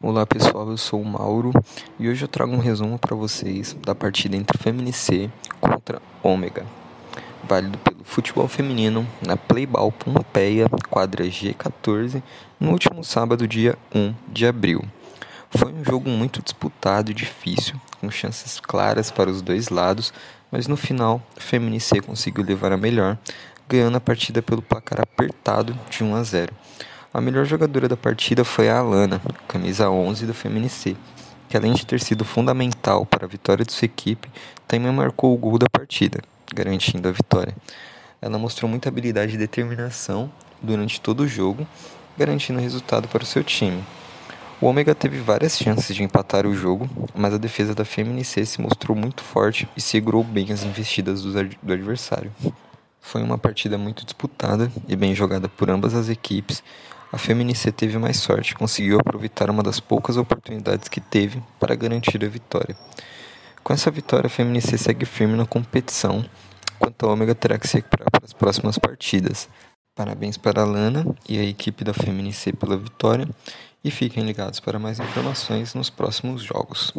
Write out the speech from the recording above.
Olá pessoal, eu sou o Mauro e hoje eu trago um resumo para vocês da partida entre FMNC contra Ômega, válido pelo futebol feminino na Playball Pompeia, quadra G14, no último sábado, dia 1 de abril. Foi um jogo muito disputado e difícil, com chances claras para os dois lados, mas no final, FMNC conseguiu levar a melhor, ganhando a partida pelo placar apertado de 1 a 0. A melhor jogadora da partida foi a Alana, camisa 11 do FMNC, que além de ter sido fundamental para a vitória de sua equipe, também marcou o gol da partida, garantindo a vitória. Ela mostrou muita habilidade e determinação durante todo o jogo, garantindo o resultado para o seu time. O Ômega teve várias chances de empatar o jogo, mas a defesa da FMNC se mostrou muito forte e segurou bem as investidas do adversário. Foi uma partida muito disputada e bem jogada por ambas as equipes, a FMNC teve mais sorte conseguiu aproveitar uma das poucas oportunidades que teve para garantir a vitória. Com essa vitória, a FMNC segue firme na competição, enquanto a Ômega terá que se recuperar para as próximas partidas. Parabéns para a Lana e a equipe da FMNC pela vitória e fiquem ligados para mais informações nos próximos jogos.